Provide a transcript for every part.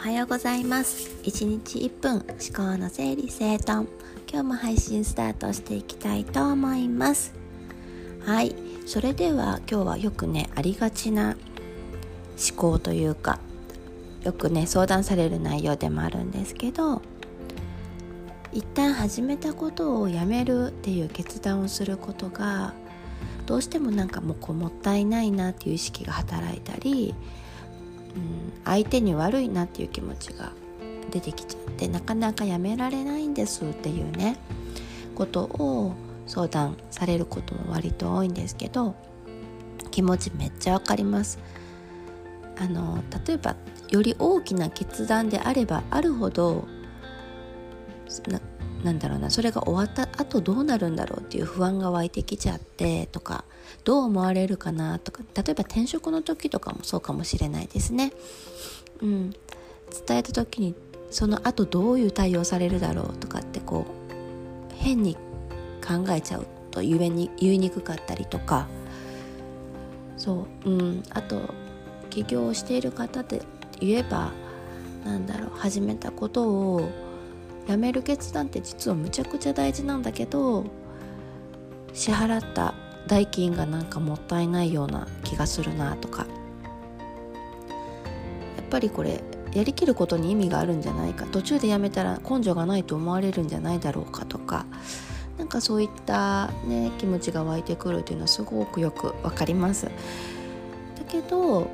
はようございます。1日1分思考の整理整頓。今日も配信スタートしていきたいと思います。はい。それでは今日はよくねありがちな思考というかよくね相談される内容でもあるんですけど一旦始めたことをやめるっていう決断をすることがどうしてもなんかもうこうもったいないなっていう意識が働いたり、相手に悪いなっていう気持ちが出てきちゃってなかなかやめられないんですっていうねことを相談されることも割と多いんですけど気持ちめっちゃわかります。あの例えばより大きな決断であればあるほどなんだろうなそれが終わった後どうなるんだろうっていう不安が湧いてきちゃってとかどう思われるかなとか例えば転職の時とかもそうかもしれないですね。うん、伝えた時にその後どういう対応されるだろうとかってこう変に考えちゃうと言えに言いにくかったりとか。そう、うん、あと起業をしている方で言えばなんだろう始めたことを辞める決断って実はむちゃくちゃ大事なんだけど支払った代金がなんかもったいないような気がするなとか。やっぱりこれやりきることに意味があるんじゃないか。途中でやめたら根性がないと思われるんじゃないだろうかとか。なんかそういったね気持ちが湧いてくるというのはすごくよくわかります。だけど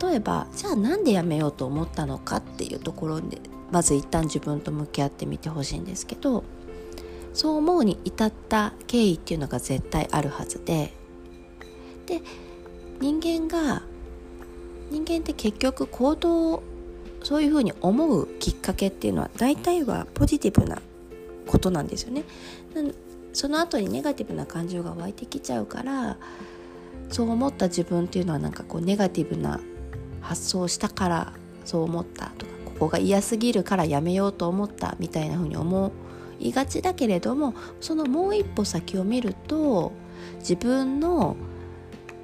例えばじゃあなんでやめようと思ったのかっていうところでまず一旦自分と向き合ってみてほしいんですけどそう思うに至った経緯っていうのが絶対あるはずでで人間が人間って結局行動をそういうふうに思うきっかけっていうのは大体はポジティブなことなんですよね。その後にネガティブな感情が湧いてきちゃうからそう思った自分っていうのはなんかこうネガティブな発想をしたからそう思ったとかこが嫌すぎるからやめようと思ったみたいな風に思いがちだけれどもそのもう一歩先を見ると自分の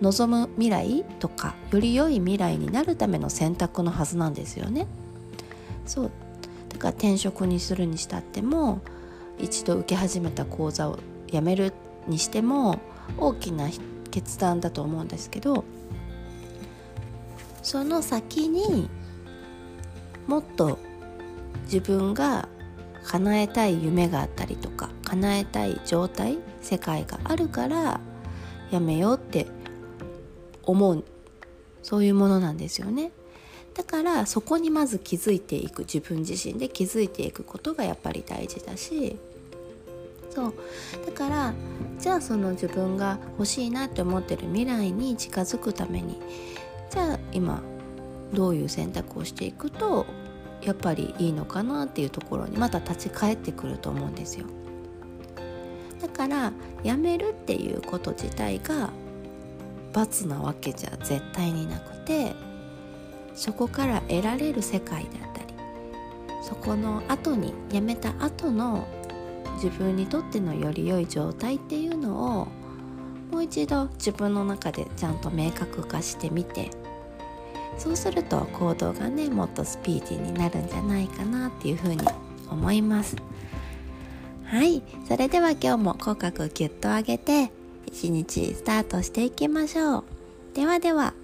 望む未来とかより良い未来になるための選択のはずなんですよね。そうだから転職にするにしたっても一度受け始めた講座をやめるにしても大きな決断だと思うんですけどその先にもっと自分が叶えたい夢があったりとか叶えたい状態世界があるからやめようって思うそういうものなんですよね。だからそこにまず気づいていく自分自身で気づいていくことがやっぱり大事だし。そう。だからじゃあその自分が欲しいなって思ってる未来に近づくためにじゃあ今どういう選択をしていくとやっぱりいいのかなっていうところにまた立ち返ってくると思うんですよ。だからやめるっていうこと自体が罰なわけじゃ絶対になくてそこから得られる世界だったりそこの後にやめた後の自分にとってのより良い状態っていうのをもう一度自分の中でちゃんと明確化してみてそうすると行動がねもっとスピーディーになるんじゃないかなっていうふうに思います。はい。それでは今日も口角ギュッと上げて一日スタートしていきましょう。ではでは。